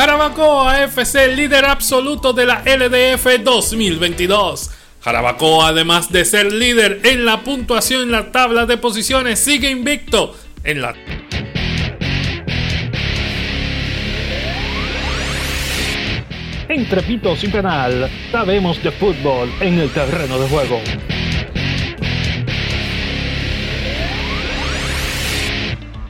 Jarabacoa FC, líder absoluto de la LDF 2022. Jarabacoa, además de ser líder en la puntuación en la tabla de posiciones, sigue invicto en la... Entre pitos y penal, sabemos de fútbol en el terreno de juego.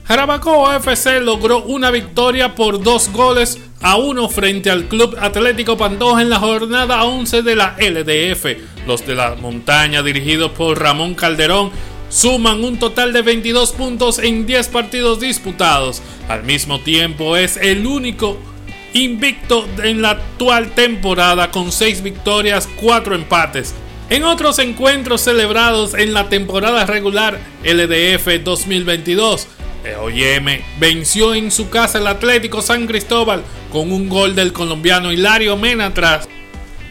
Jarabacoa FC logró una victoria por dos goles a uno frente al Club Atlético Pantoja en la jornada 11 de la LDF. Los de la montaña, dirigidos por Ramón Calderón, suman un total de 22 puntos en 10 partidos disputados. Al mismo tiempo es el único invicto en la actual temporada con 6 victorias, 4 empates. En otros encuentros celebrados en la temporada regular LDF 2022, OYM venció en su casa el Atlético San Cristóbal con un gol del colombiano Hilario Mena atrás.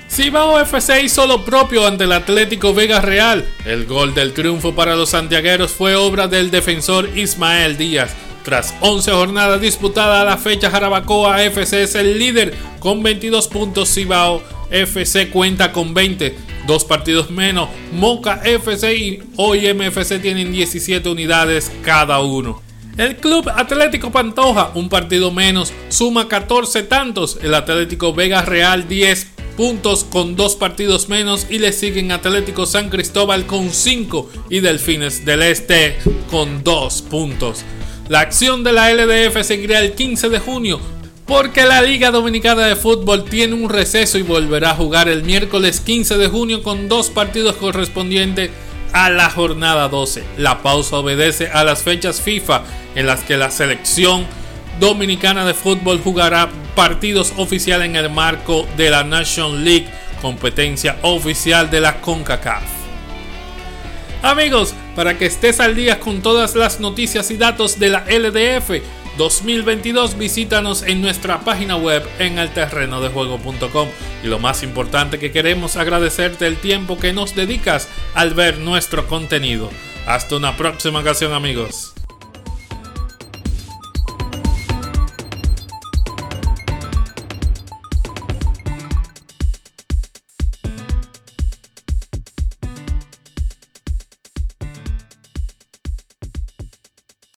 Cibao FC hizo lo propio ante el Atlético Vega Real. El gol del triunfo para los santiagueros fue obra del defensor Ismael Díaz. Tras 11 jornadas disputadas la fecha, Jarabacoa FC es el líder con 22 puntos. Cibao FC cuenta con 20, dos partidos menos. Moca FC y OIM FC tienen 17 unidades cada uno. El Club Atlético Pantoja, un partido menos, suma 14 tantos. El Atlético Vega Real 10 puntos con dos partidos menos y le siguen Atlético San Cristóbal con 5 y Delfines del Este con 2 puntos. La acción de la LDF seguirá el 15 de junio porque la Liga Dominicana de Fútbol tiene un receso y volverá a jugar el miércoles 15 de junio con dos partidos correspondientes a la jornada 12. La pausa obedece a las fechas FIFA en las que la selección dominicana de fútbol jugará partidos oficiales en el marco de la Nation League, competencia oficial de la CONCACAF. Amigos, para que estés al día con todas las noticias y datos de la LDF 2022, visítanos en nuestra página web en elterrenodejuego.com. Y lo más importante que queremos agradecerte el tiempo que nos dedicas al ver nuestro contenido. Hasta una próxima ocasión amigos.